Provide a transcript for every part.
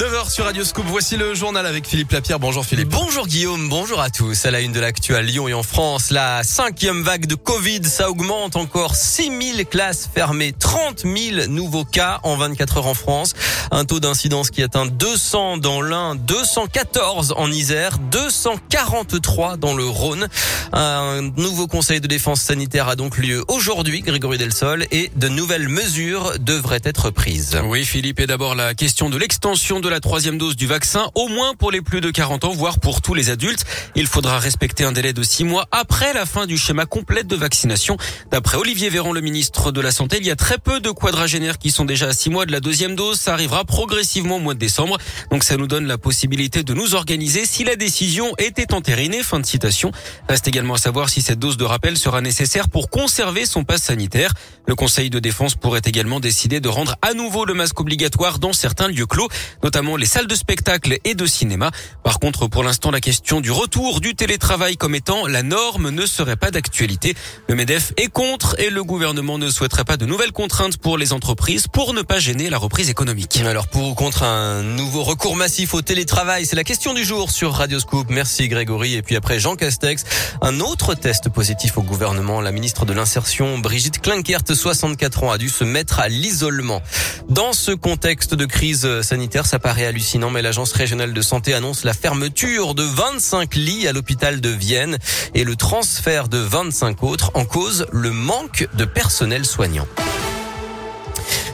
9h sur Radio Scoop. Voici le journal avec Philippe Lapierre. Bonjour Philippe. Bonjour Guillaume, bonjour à tous. À la une de l'actu à Lyon et en France, la cinquième vague de Covid, ça augmente encore 6000 classes fermées, 30 000 nouveaux cas en 24 heures en France. Un taux d'incidence qui atteint 200 dans l'Ain, 214 en Isère, 243 dans le Rhône. Un nouveau conseil de défense sanitaire a donc lieu aujourd'hui, Grégory Delsol, et de nouvelles mesures devraient être prises. Oui Philippe, et d'abord la question de l'extension de la troisième dose du vaccin, au moins pour les plus de 40 ans, voire pour tous les adultes. Il faudra respecter un délai de six mois après la fin du schéma complet de vaccination. D'après Olivier Véran, le ministre de la Santé, il y a très peu de quadragénaires qui sont déjà à six mois de la deuxième dose. Ça arrivera progressivement au mois de décembre. Donc ça nous donne la possibilité de nous organiser si la décision était entérinée. Fin de citation. Reste également à savoir si cette dose de rappel sera nécessaire pour conserver son passe sanitaire. Le Conseil de défense pourrait également décider de rendre à nouveau le masque obligatoire dans certains lieux clos, notamment les salles de spectacle et de cinéma. Par contre, pour l'instant, la question du retour du télétravail comme étant la norme ne serait pas d'actualité. Le MEDEF est contre et le gouvernement ne souhaiterait pas de nouvelles contraintes pour les entreprises pour ne pas gêner la reprise économique. Alors pour ou contre un nouveau recours massif au télétravail, c'est la question du jour sur Radio Scoop. Merci Grégory. Et puis après Jean Castex, un autre test positif au gouvernement. La ministre de l'Insertion, Brigitte Klinkert, 64 ans, a dû se mettre à l'isolement. Dans ce contexte de crise sanitaire, ça paraît hallucinant, mais l'Agence régionale de santé annonce la fermeture de 25 lits à l'hôpital de Vienne et le transfert de 25 autres en cause le manque de personnel soignant.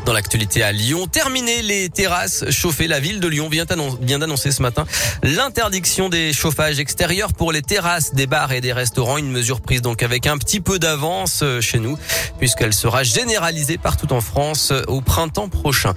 Dans l'actualité à Lyon, terminer les terrasses chauffées. La ville de Lyon vient, d'annoncer ce matin l'interdiction des chauffages extérieurs pour les terrasses des bars et des restaurants. Une mesure prise donc avec un petit peu d'avance euh, chez nous, puisqu'elle sera généralisée partout en France euh, au printemps prochain.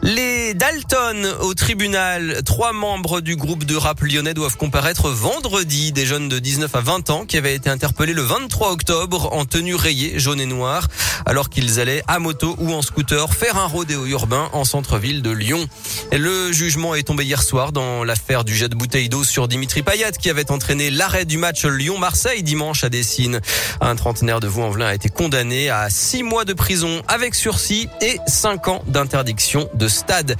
Les Dalton au tribunal. Trois membres du groupe de rap lyonnais doivent comparaître vendredi. Des jeunes de 19 à 20 ans qui avaient été interpellés le 23 octobre en tenue rayée jaune et noire alors qu'ils allaient à moto ou en scooter faire un rodéo urbain en centre-ville de Lyon. le jugement est tombé hier soir dans l'affaire du jet de bouteille d'eau sur Dimitri Payet qui avait entraîné l'arrêt du match Lyon-Marseille dimanche à Dessine. Un trentenaire de Vaux-en-Velin a été condamné à six mois de prison avec sursis et cinq ans d'interdiction de stade.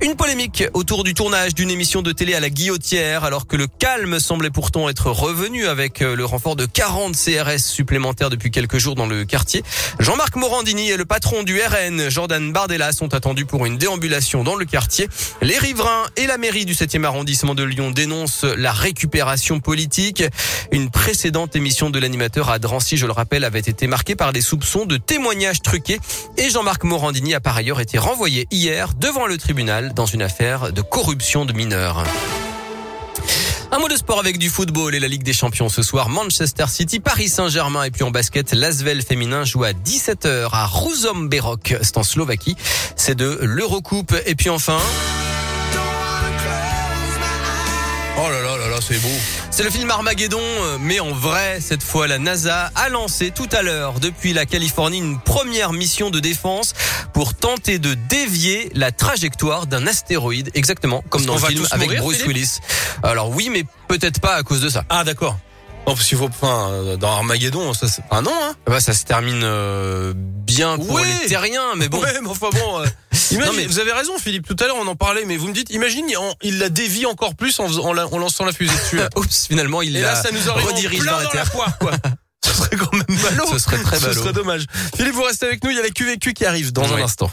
Une polémique autour du tournage d'une émission de télé à la Guillotière alors que le calme semblait pourtant être revenu avec le renfort de 40 CRS supplémentaires depuis quelques jours dans le quartier. Jean-Marc Morandini est le patron du RN. Jordan Bardella sont attendus pour une déambulation dans le quartier. Les riverains et la mairie du 7e arrondissement de Lyon dénoncent la récupération politique. Une précédente émission de l'animateur à Drancy, je le rappelle, avait été marquée par des soupçons de témoignages truqués et Jean-Marc Morandini a par ailleurs été renvoyé hier devant le tribunal dans une affaire de corruption de mineurs. Un mot de sport avec du football et la Ligue des Champions ce soir. Manchester City, Paris Saint-Germain et puis en basket, l'Asvel féminin joue à 17h à Ruzomberok, c'est en Slovaquie. C'est de l'Eurocoupe. Et puis enfin... Oh là là là là, c'est beau. C'est le film Armageddon, euh, mais en vrai, cette fois, la NASA a lancé tout à l'heure, depuis la Californie, une première mission de défense pour tenter de dévier la trajectoire d'un astéroïde, exactement comme dans le film avec Bruce Willis. Alors oui, mais peut-être pas à cause de ça. Ah d'accord. Non, parce qu'il faut, enfin, euh, dans Armageddon, ça, c'est un non, hein. Bah, ça se termine euh, bien pour les terriens, mais bon. Ouais, mais enfin bon. Non, mais vous avez raison, Philippe. Tout à l'heure, on en parlait, mais vous me dites, imagine, il la dévie encore plus en, en, lançant la fusée dessus. Oups, finalement, il Et la là, ça nous redirige la terre. quoi. Ce serait quand même ballot. Ce serait très ballot. Ce serait dommage. Philippe, vous restez avec nous. Il y a la QVQ qui arrive dans un instant.